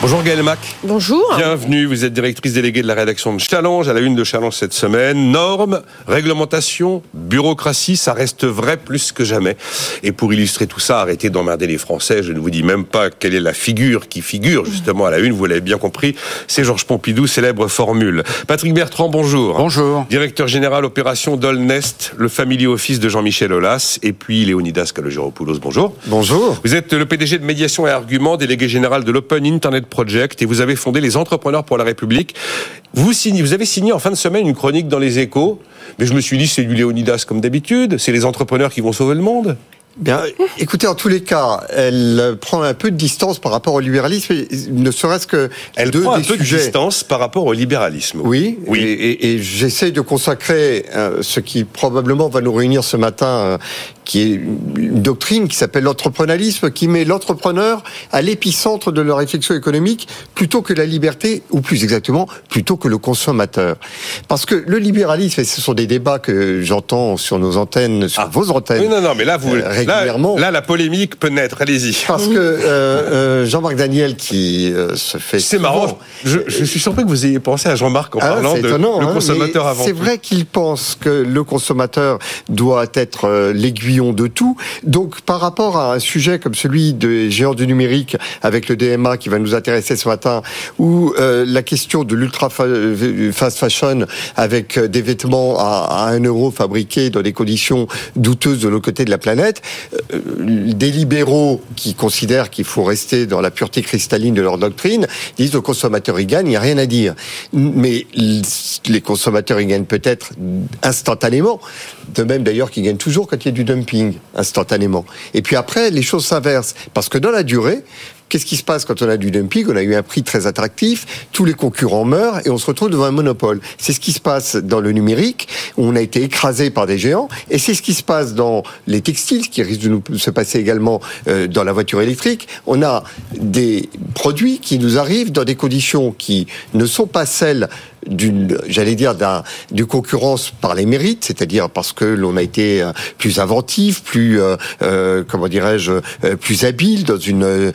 Bonjour Gaël Mac. Bonjour. Bienvenue, vous êtes directrice déléguée de la rédaction de Challenge, à la une de Challenge cette semaine. Normes, réglementation, bureaucratie, ça reste vrai plus que jamais. Et pour illustrer tout ça, arrêtez d'emmerder les Français. Je ne vous dis même pas quelle est la figure qui figure justement à la une, vous l'avez bien compris. C'est Georges Pompidou, célèbre formule. Patrick Bertrand, bonjour. Bonjour. Directeur général opération Dolnest, le family office de Jean-Michel Aulas. Et puis Léonidas Kalogeropoulos, bonjour. Bonjour. Vous êtes le PDG de Médiation et Arguments, délégué général de l'Open Internet Project et vous avez fondé les Entrepreneurs pour la République. Vous, signez, vous avez signé en fin de semaine une chronique dans les échos, mais je me suis dit c'est du Léonidas comme d'habitude, c'est les entrepreneurs qui vont sauver le monde. Bien, écoutez, en tous les cas, elle prend un peu de distance par rapport au libéralisme, ne serait-ce que elle deux prend un des peu sujets. de distance par rapport au libéralisme. Oui, Oui. et, et- et j'essaye de consacrer euh, ce qui probablement va nous réunir ce matin, euh, qui est une doctrine qui s'appelle l'entrepreneurialisme, qui met l'entrepreneur à l'épicentre de la réflexion économique plutôt que la liberté, ou plus exactement, plutôt que le consommateur. Parce que le libéralisme, et ce sont des débats que j'entends sur nos antennes, sur Ah. vos antennes, Oui, non, non, mais là, vous, Euh, là, régulièrement. là, la polémique peut naître. Allez-y. Parce que euh, euh, Jean-Marc Daniel qui euh, se fait C'est marrant. Je, je suis surpris que vous ayez pensé à Jean-Marc en Ah, parlant de étonnant, le hein, consommateur mais avant C'est vrai qu'il pense que le consommateur doit être euh, de tout. Donc, par rapport à un sujet comme celui des géants du numérique avec le DMA qui va nous intéresser ce matin, ou euh, la question de l'ultra fa- fast fashion avec euh, des vêtements à, à 1 euro fabriqués dans des conditions douteuses de l'autre côté de la planète, euh, des libéraux qui considèrent qu'il faut rester dans la pureté cristalline de leur doctrine disent au consommateur il gagne, il n'y a rien à dire. Mais les consommateurs ils gagnent peut-être instantanément, de même d'ailleurs qu'ils gagnent toujours quand il y a du dumping, instantanément. Et puis après, les choses s'inversent, parce que dans la durée, Qu'est-ce qui se passe quand on a du dumping? On a eu un prix très attractif, tous les concurrents meurent et on se retrouve devant un monopole. C'est ce qui se passe dans le numérique, où on a été écrasé par des géants, et c'est ce qui se passe dans les textiles, ce qui risque de nous se passer également euh, dans la voiture électrique. On a des produits qui nous arrivent dans des conditions qui ne sont pas celles d'une, j'allais dire, d'un, concurrence par les mérites, c'est-à-dire parce que l'on a été euh, plus inventif, plus, euh, euh, comment dirais-je, euh, plus habile, dans une,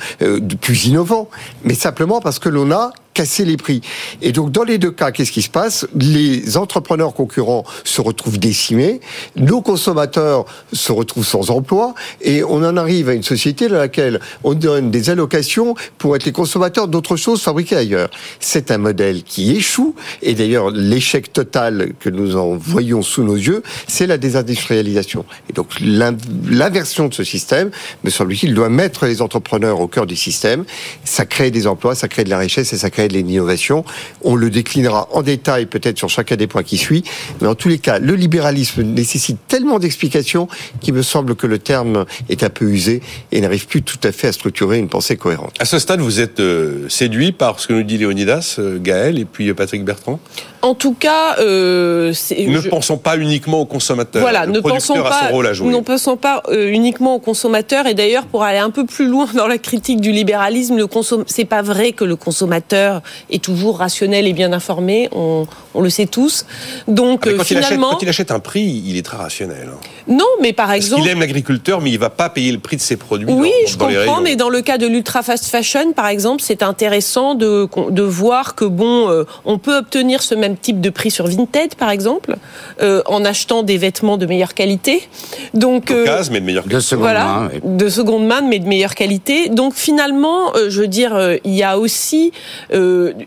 plus innovant, mais simplement parce que l'on a casser les prix. Et donc, dans les deux cas, qu'est-ce qui se passe? Les entrepreneurs concurrents se retrouvent décimés, nos consommateurs se retrouvent sans emploi, et on en arrive à une société dans laquelle on donne des allocations pour être les consommateurs d'autres choses fabriquées ailleurs. C'est un modèle qui échoue, et d'ailleurs, l'échec total que nous en voyons sous nos yeux, c'est la désindustrialisation. Et donc, l'in- l'inversion de ce système, me semble-t-il, doit mettre les entrepreneurs au cœur du système. Ça crée des emplois, ça crée de la richesse et ça crée de l'innovation. On le déclinera en détail peut-être sur chacun des points qui suit. Mais en tous les cas, le libéralisme nécessite tellement d'explications qu'il me semble que le terme est un peu usé et n'arrive plus tout à fait à structurer une pensée cohérente. À ce stade, vous êtes euh, séduit par ce que nous dit Léonidas, euh, Gaël et puis euh, Patrick Bertrand? En tout cas, euh, Ne je- pensons pas uniquement au consommateur. voilà, le ne pensons pas, son rôle à jouer. ne pensons pas euh, uniquement aux consommateurs. Et d'ailleurs, pour aller un peu plus loin dans la critique du libéralisme, le consom... c'est pas vrai que le consommateur est toujours rationnel et bien informé. On, on le sait tous. Donc Ah, euh, quand, il achète, finalement, quand il achète un prix, il est très rationnel. hein. non, mais par Parce exemple, qu'il aime l'agriculteur, mais il va pas payer le prix de ses produits. Oui, dans, je dans comprends, mais dans le cas de l'ultra fast fashion, par exemple, c'est intéressant de, de voir que bon, euh, on peut obtenir ce même type de prix sur Vinted, par exemple, euh, en achetant des vêtements de meilleure qualité. Donc, euh, D'occasion, mais de meilleure De seconde voilà, main. oui. de seconde main, mais de meilleure qualité. Donc finalement, euh, je veux dire, euh, il y a aussi,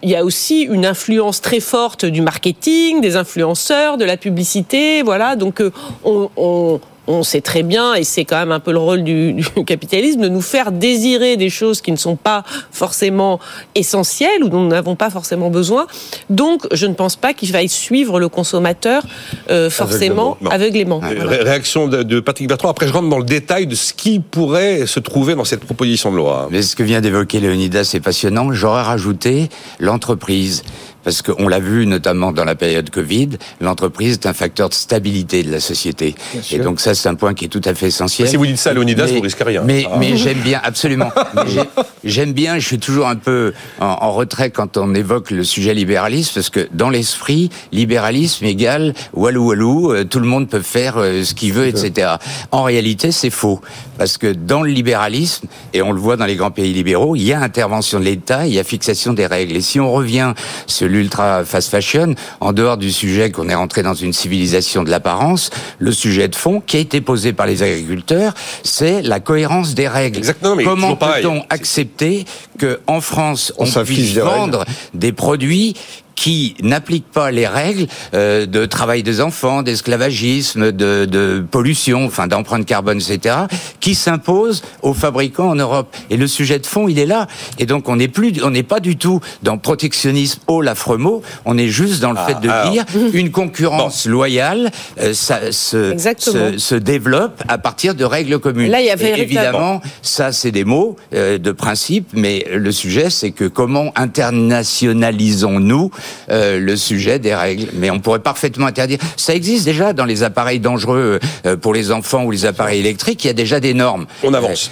il y a aussi une influence très forte du marketing, des influenceurs, de la publicité, voilà. Donc euh, on on sait très bien, et c'est quand même un peu le rôle du, du capitalisme, de nous faire désirer des choses qui ne sont pas forcément essentielles ou dont nous n'avons pas forcément besoin. Donc, je ne pense pas qu'il faille suivre le consommateur euh, forcément aveuglément. Voilà. Réaction de, de Patrick Bertrand. Après, je rentre dans le détail de ce qui pourrait se trouver dans cette proposition de loi. Mais ce que vient d'évoquer Léonidas, c'est passionnant. J'aurais rajouté l'entreprise. Parce qu'on l'a vu notamment dans la période Covid, l'entreprise est un facteur de stabilité de la société. Et donc ça, c'est un point qui est tout à fait essentiel. Si vous dites ça à Leonidas, vous risquez rien. Mais, ah. mais j'aime bien, absolument. j'aime bien, je suis toujours un peu en, retrait quand on évoque le sujet libéralisme, parce que dans l'esprit, libéralisme égale walou walou, euh, tout le monde peut faire euh, ce qu'il veut, etc. En réalité, c'est faux. Parce que dans le libéralisme, et on le voit dans les grands pays libéraux, il y a intervention de l'État, il y a fixation des règles. Et si on revient sur l'ultra fast fashion, en dehors du sujet qu'on est rentré dans une civilisation de l'apparence, le sujet de fond qui a été posé par les agriculteurs, c'est la cohérence des règles. Exactement, Comment peut-on accepter que en France on, puisse vendre des produits qui n'appliquent pas les règles euh, de travail des enfants, d'esclavagisme, de, de, pollution, enfin d'empreinte carbone, etc., qui s'imposent aux fabricants en Europe. Et le sujet de fond, il est là. Et donc on n'est plus, on n'est pas du tout dans protectionnisme au l'affreux mot. On est juste dans le fait de ah, dire une concurrence loyale, euh, ça se, se, se, développe à partir de règles communes. Là, il y a évidemment, ça c'est des mots euh, de principe, mais le sujet c'est que comment internationalisons-nous euh, le sujet des règles. Mais on pourrait parfaitement interdire. Ça existe déjà dans les appareils dangereux euh, pour les enfants ou les appareils électriques. Il y a déjà des normes. On avance.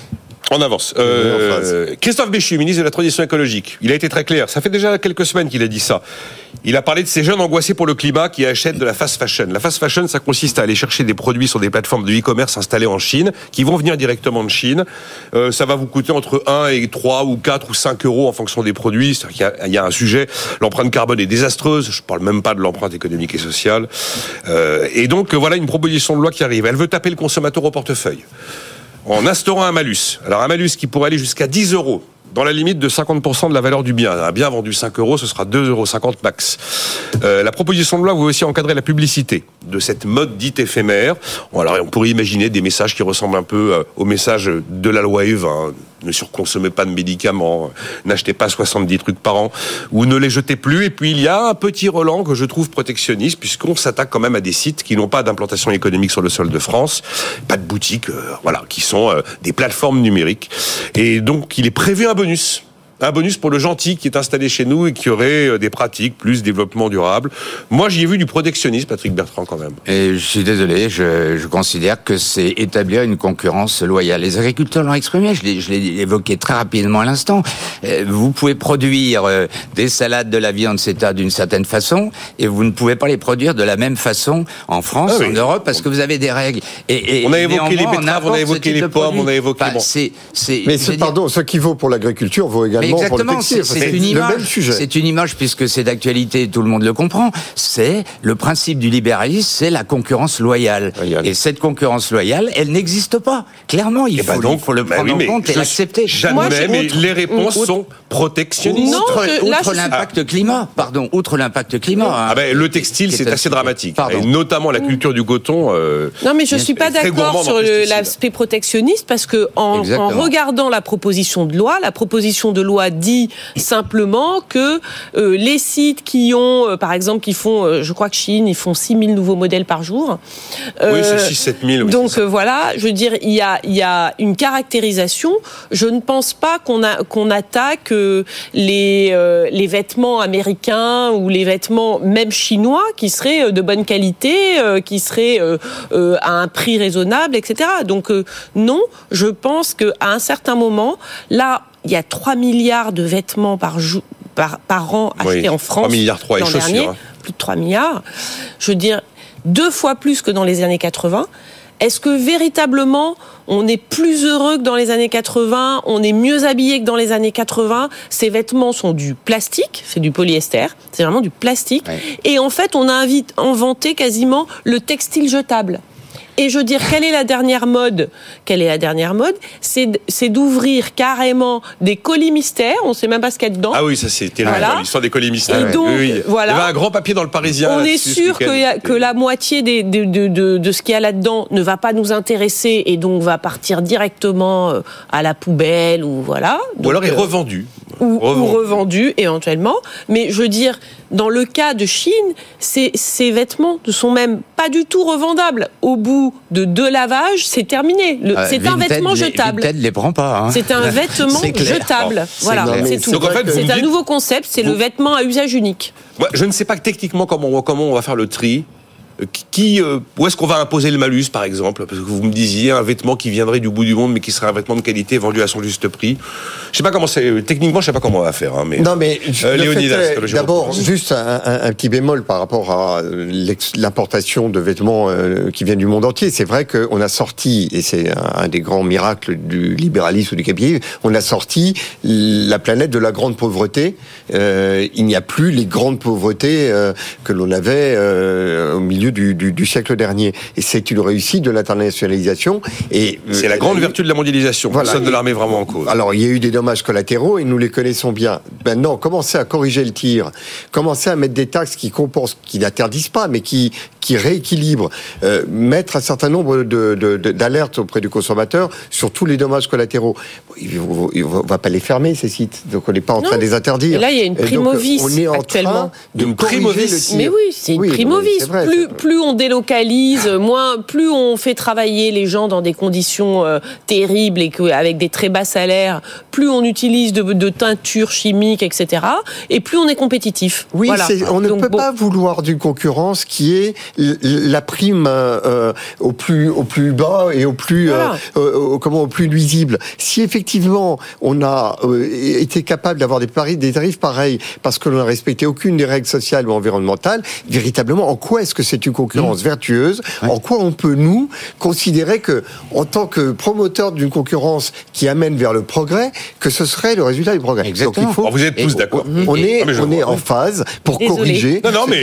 On avance. Euh, Christophe Béchu, ministre de la Transition écologique, il a été très clair. Ça fait déjà quelques semaines qu'il a dit ça. Il a parlé de ces jeunes angoissés pour le climat qui achètent de la fast fashion. La fast fashion, ça consiste à aller chercher des produits sur des plateformes de e-commerce installées en Chine, qui vont venir directement de Chine. Euh, ça va vous coûter entre 1 et 3 ou 4 ou 5 euros en fonction des produits. Il y, a, il y a un sujet. L'empreinte carbone est désastreuse. Je parle même pas de l'empreinte économique et sociale. Euh, et donc, voilà une proposition de loi qui arrive. Elle veut taper le consommateur au portefeuille en instaurant un malus. Alors un malus qui pourrait aller jusqu'à 10 euros dans la limite de 50% de la valeur du bien. Un bien vendu 5 euros, ce sera 2,50 euros max. Euh, la proposition de loi veut aussi encadrer la publicité de cette mode dite éphémère. Alors, on pourrait imaginer des messages qui ressemblent un peu euh, aux messages de la loi Evin. Ne surconsommez pas de médicaments, n'achetez pas 70 trucs par an, ou ne les jetez plus. Et puis, il y a un petit relan que je trouve protectionniste, puisqu'on s'attaque quand même à des sites qui n'ont pas d'implantation économique sur le sol de France, pas de boutiques, euh, voilà, qui sont des plateformes numériques. Et donc, il est prévu un bonus un bonus pour le gentil qui est installé chez nous et qui aurait euh, des pratiques plus développement durable. Moi, j'y ai vu du protectionnisme, Patrick Bertrand, quand même. Et je suis désolé, je, je considère que c'est établir une concurrence loyale. Les agriculteurs l'ont exprimé, je l'ai évoqué très rapidement à l'instant. Euh, vous pouvez produire euh, des salades, de la viande, etc. d'une certaine façon, et vous ne pouvez pas les produire de la même façon en France, ah en Europe, parce que vous avez des règles. Et, et on a évoqué les betteraves, on a évoqué les pommes, on a évoqué... Enfin, c'est, Mais pardon, ce qui vaut pour l'agriculture vaut également exactement, c'est une image. C'est une image puisque c'est d'actualité, tout le monde le comprend. C'est le principe du libéralisme, c'est la concurrence loyale. Et cette concurrence loyale, elle n'existe pas. Clairement, il, eh ben faut, donc, faut, le bah prendre en compte et l'accepter. Jamais, mais les réponses sont protectionnistes. outre, l'impact climat, pardon, outre l'impact climat. Hein, ah ben, le textile, c'est assez dramatique. Et notamment la culture du coton. Euh, non, mais je suis pas d'accord sur l'aspect protectionniste parce que en regardant la proposition de loi, la proposition de loi dit simplement que euh, les sites qui ont, euh, par exemple, qui font, euh, je crois que Chine, ils font 6 000 nouveaux modèles par jour. oui, c'est 6 7 000. donc voilà, je veux dire, il y a, il y a une caractérisation. Je ne pense pas qu'on qu'on attaque les, les vêtements américains ou les vêtements même chinois qui seraient de bonne qualité, qui seraient à un prix raisonnable, etc. Donc non, je pense qu'à un certain moment, là, il y a 3 milliards de vêtements par, jour, par, par an achetés en France. 3 milliards 3 l'an dernier, hein. plus de 3 milliards. Je veux dire, deux fois plus que dans les années 80. Est-ce que véritablement on est plus heureux que dans les années 80, on est mieux habillé que dans les années 80 Ces vêtements sont du plastique, c'est du polyester, c'est vraiment du plastique. Et en fait, on a inventé quasiment le textile jetable. Et je veux dire, quelle est la dernière mode Quelle est la dernière mode C'est d'ouvrir carrément des colis mystères. On ne sait même pas ce qu'il y a dedans. Ah oui, ça c'est terrible. L'histoire des colis mystères. Et donc, voilà. Il y avait un grand papier dans le Parisien. On est sûr que, que, la moitié des, de, de, de, ce qu'il y a là-dedans ne va pas nous intéresser et donc va partir directement euh, à la poubelle ou voilà. ou alors est euh, revendu. Ou, ou revendus éventuellement. Mais je veux dire, dans le cas de Chine, ces, ces vêtements ne sont même pas du tout revendables. Au bout de deux lavages, c'est terminé. Euh, c'est un vêtement les- jetable. Vinted les prend pas. hein. C'est un vêtement jetable. C'est Voilà, c'est tout. En fait, c'est un dites- nouveau concept, c'est le vêtement à usage unique. Moi, je ne sais pas techniquement comment, on- comment on va faire le tri. Euh, Qui, euh, où est-ce qu'on va imposer le malus, par exemple? Parce que vous me disiez un vêtement qui viendrait du bout du monde, mais qui serait un vêtement de qualité vendu à son juste prix. Je sais pas comment c'est. Techniquement, je sais pas comment on va faire. Hein, mais Non, mais Euh, d'abord, juste un, un- un petit bémol par rapport à euh, l'importation de vêtements euh, qui viennent du monde entier. C'est vrai qu'on a sorti, et c'est un, un des grands miracles du libéralisme ou du capitalisme, on a sorti la planète de la grande pauvreté. Il n'y a plus les grandes pauvretés que l'on avait au milieu du, du- du siècle dernier. Et c'est une réussite de l'internationalisation. Et euh, c'est la grande vertu de la mondialisation. Voilà. Personne ne la remet vraiment en cause. alors, il y a eu des dommages collatéraux et nous les connaissons bien. Maintenant, commencer à corriger le tir, commencer à mettre des taxes qui compensent, qui n'interdisent pas, mais qui, qui rééquilibrent, euh, mettre un certain nombre de, de- de- d'alertes auprès du consommateur sur tous les dommages collatéraux. Il ne va pas les fermer, ces sites. Donc, on n'est pas en train de les interdire. Et là, il y a une Et donc, primovis on est en actuellement. train de Une corriger primovis. le tir. Mais oui, c'est une Oui, vrai, plus, plus on délocalise, moins, plus on fait travailler les gens dans des conditions euh, terribles et que, avec des très bas salaires, plus on utilise de, de teintures chimiques, etc. Et plus on est compétitif. Oui, Voilà. on ne Donc, peut bon. pas vouloir d'une concurrence qui est la prime euh, euh, au plus au plus bas et au plus euh, Voilà. euh, au- comment au plus nuisible. Si effectivement on a euh, été capable d'avoir des, paris, des tarifs pareils parce que l'on n'a respecté aucune des règles sociales ou environnementales, véritablement, en quoi est-ce que c'est une concurrence Mmh. vertueuse En quoi on peut nous considérer que, en tant que promoteur d'une concurrence qui amène vers le progrès, que ce serait le résultat du progrès? Exactement. Donc il faut Alors, vous êtes tous d'accord. on est, Ah, on est en phase pour corriger. Non, non, mais-.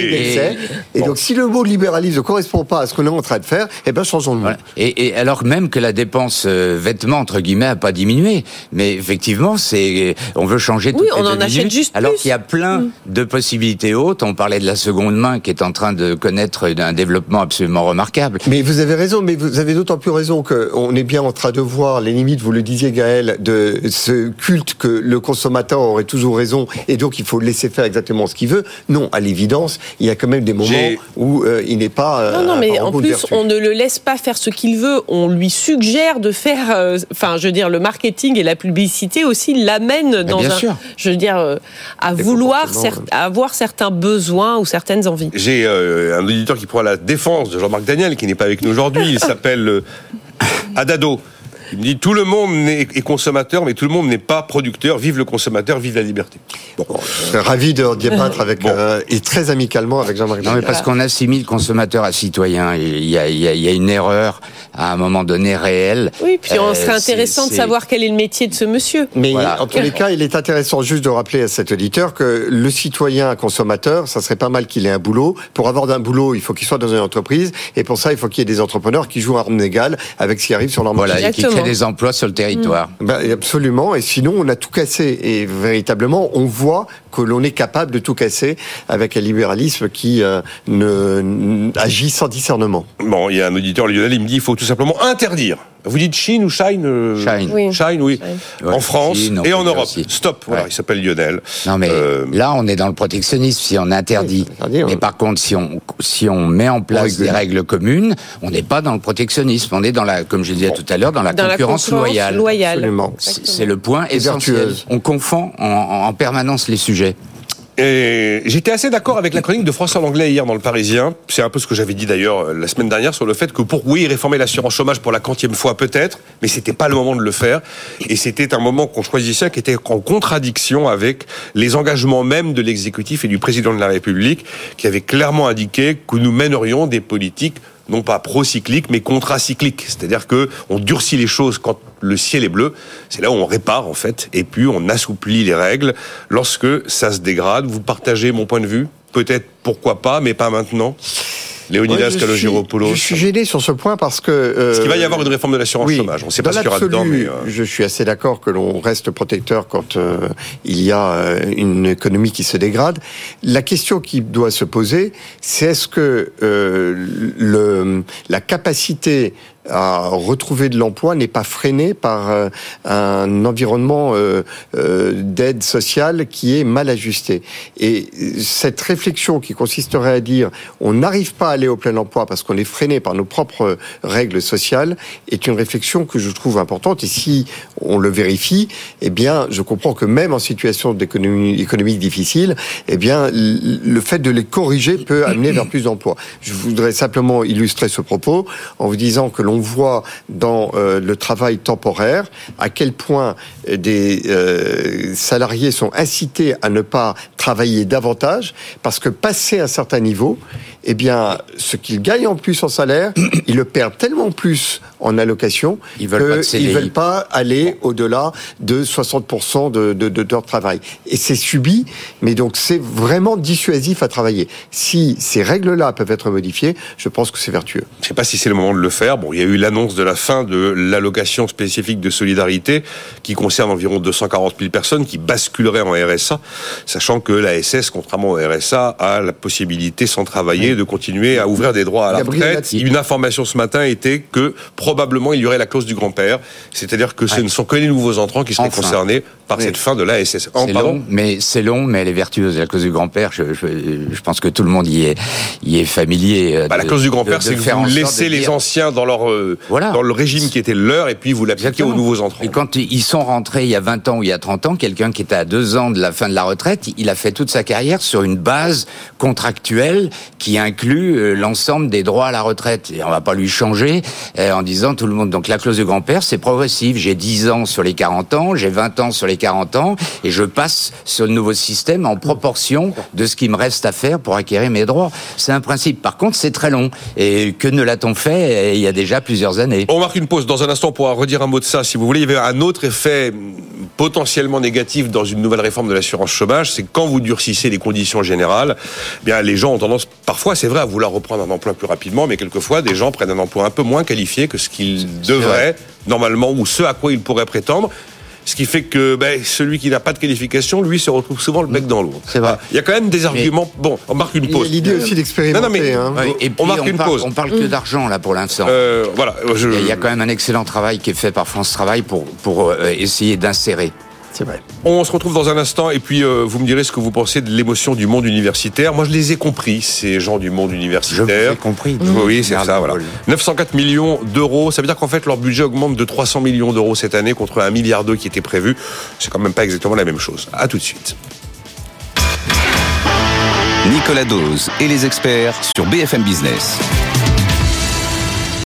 Et, Bon. donc, si le mot libéralisme ne correspond pas à ce qu'on est en train de faire, eh ben, changeons le mot. Voilà. Et, et alors même que la dépense euh, vêtements entre guillemets a pas diminué, mais effectivement c'est on veut changer Oui, les on en deux achète minutes, juste alors plus. Mm. qu'il y a plein de possibilités hautes. On parlait de la seconde main qui est en train de connaître un développement absolument remarquable. Mais vous avez raison, mais vous avez d'autant plus raison qu'on est bien en train de voir les limites, vous le disiez Gaël, de ce culte que le consommateur aurait toujours raison et donc il faut laisser faire exactement ce qu'il veut. Non, à l'évidence, il y a quand même des moments où euh, il n'est pas. euh, Non, non, un mais en plus, vertu. on ne le laisse pas faire ce qu'il veut. On lui suggère de faire, euh, enfin, je veux dire, le marketing et la publicité aussi l'amènent dans bien un, sûr. je veux dire, euh, à Des vouloir, cer- à avoir certains besoins ou certaines envies. J'ai euh, un auditeur qui prend la défense de Jean-Marc Daniel, qui n'est pas avec nous aujourd'hui. Il s'appelle euh, Adado. Il me dit tout le monde est consommateur, mais tout le monde n'est pas producteur. Vive le consommateur, vive la liberté. Bon. Je serais ravi de débattre avec, Bon. euh, et très amicalement avec Jean-Marie Non, mais parce qu'on assimile consommateur à citoyen. Il y a, il y a- il y a une erreur à un moment donné réelle. Oui, puis on Euh, serait intéressant de savoir quel est le métier de ce monsieur. Mais Voilà. en tous les cas, il est intéressant juste de rappeler à cet auditeur que le citoyen consommateur, ça serait pas mal qu'il ait un boulot. Pour avoir un boulot, il faut qu'il soit dans une entreprise. Et pour ça, il faut qu'il y ait des entrepreneurs qui jouent à armes égales avec ce qui arrive sur leur marché. Voilà, et qui Des emplois sur le territoire. Ben, absolument. Et sinon, on a tout cassé. Et véritablement, on voit que l'on est capable de tout casser avec un libéralisme qui euh, ne, agit sans discernement. Bon, il y a un auditeur Lionel, il me dit il faut tout simplement interdire. Vous dites Chine ou Shine euh, Shine. Oui. Shine, oui. Shine. Ouais, en France Chine, et en Europe. aussi. Stop. Voilà, Ouais. il s'appelle Lionel. Non mais Euh, là on est dans le protectionnisme si on interdit. Oui, interdit, mais par contre si on si on met en place des règles communes, on n'est pas dans le protectionnisme, on est dans la comme je disais tout à l'heure dans la Dans la concurrence concurrence loyale. loyale. Absolument. C'est le point essentiel. vertueuse. On confond en, en permanence les sujets. J'étais assez d'accord avec la chronique de François Langlais hier dans le Parisien. C'est un peu ce que j'avais dit d'ailleurs euh, la semaine dernière sur le fait que pour oui réformer l'assurance chômage pour la quantième fois peut-être, mais c'était pas le moment de le faire. Et c'était un moment qu'on choisissait qui était en contradiction avec les engagements même de l'exécutif et du président de la République, qui avait clairement indiqué que nous mènerions des politiques non pas pro-cycliques, mais contracycliques. C'est-à-dire que on durcit les choses quand le ciel est bleu. C'est là où on répare, en fait. Et puis, on assouplit les règles lorsque ça se dégrade. Vous partagez mon point de vue? Peut-être, pourquoi pas, mais pas maintenant. Léonidas Ouais, je suis- gêné sur ce point parce que. euh, Parce qu'il va y avoir une réforme de l'assurance oui, chômage. On ne sait pas ce qu'il y aura dedans, mais. euh, Je suis assez d'accord que l'on reste protecteur quand euh, il y a euh, une économie qui se dégrade. La question qui doit se poser, c'est est-ce que euh, le, la capacité à retrouver de l'emploi n'est pas freiné par euh, un environnement euh, euh, d'aide sociale qui est mal ajusté. Et cette réflexion qui consisterait à dire on n'arrive pas à aller au plein emploi parce qu'on est freiné par nos propres règles sociales est une réflexion que je trouve importante. Et si on le vérifie, eh bien, je comprends que même en situation d'économie économique difficile, eh bien, le fait de les corriger peut amener vers plus d'emplois. Je voudrais simplement illustrer ce propos en vous disant que l'on voit dans euh, le travail temporaire à quel point des euh, salariés sont incités à ne pas travailler davantage parce que passer un certain niveau, eh bien, ce qu'ils gagnent en plus en salaire, ils le perdent tellement plus en allocation qu'ils ne veulent pas aller au-delà de 60% de, de, de, leur travail. Et c'est subi, mais donc c'est vraiment dissuasif à travailler. Si ces règles-là peuvent être modifiées, je pense que c'est vertueux. Je ne sais pas si c'est le moment de le faire. Bon, il y a eu l'annonce de la fin de l'allocation spécifique de solidarité qui concerne environ 240 000 personnes qui basculeraient en RSA, sachant que la SS, contrairement au RSA, a la possibilité sans travailler de continuer à ouvrir des droits à la retraite. Une information ce matin était que probablement il y aurait la clause du grand-père, c'est-à-dire que ce ne sont que les nouveaux entrants qui seraient concernés par cette fin de l'ASS. C'est long, mais c'est long, mais elle est vertueuse. La clause du grand-père, je, je, je, pense que tout le monde y est, y est familier. Euh, bah, la clause du grand-père, c'est que vous laissez les anciens dans leur euh, voilà. dans le régime qui était leur, et puis vous l'appliquez aux nouveaux entrants. Et quand ils sont rentrés il y a 20 ans ou il y a 30 ans, quelqu'un qui était à deux ans de la fin de la retraite, il a fait toute sa carrière sur une base contractuelle qui inclut euh, l'ensemble des droits à la retraite. Et on va pas lui changer en disant tout le monde. Donc la clause du grand-père, c'est progressif. J'ai 10 ans sur les 40 ans, j'ai 20 ans sur les 40 ans, et je passe sur le nouveau système en proportion de ce qui me reste à faire pour acquérir mes droits. C'est un principe. Par contre, c'est très long. Et que ne l'a-t-on fait il y a déjà plusieurs années On marque une pause. Dans un instant, on pourra redire un mot de ça. Si vous voulez, il y avait un autre effet potentiellement négatif dans une nouvelle réforme de l'assurance chômage, c'est quand vous durcissez les conditions générales, eh bien les gens ont tendance, parfois c'est vrai, à vouloir reprendre un emploi plus rapidement, mais quelquefois des gens prennent un emploi un peu moins qualifié que ce qu'ils devraient normalement ou ce à quoi ils pourraient prétendre. Ce qui fait que ben, celui qui n'a pas de qualification, lui, se retrouve souvent le bec dans l'eau. C'est vrai. Il y a quand même des arguments. Bon, on marque une pause. L'idée aussi d'expérimenter. Non, non, mais hein. et puis, on marque une pause. On parle que d'argent là pour l'instant. Euh, voilà. Je... Il y a quand même un excellent travail qui est fait par France Travail pour pour euh, essayer d'insérer c'est vrai. On se retrouve dans un instant et puis euh, vous me direz ce que vous pensez de l'émotion du monde universitaire. Moi, je les ai compris, ces gens du monde universitaire. Je les ai compris. Oui, c'est ça, voilà. 904 millions d'euros, ça veut dire qu'en fait, leur budget augmente de 300 millions d'euros cette année contre un milliard d'euros qui était prévu. C'est quand même pas exactement la même chose. À tout de suite. Nicolas Dose et les experts sur BFM Business.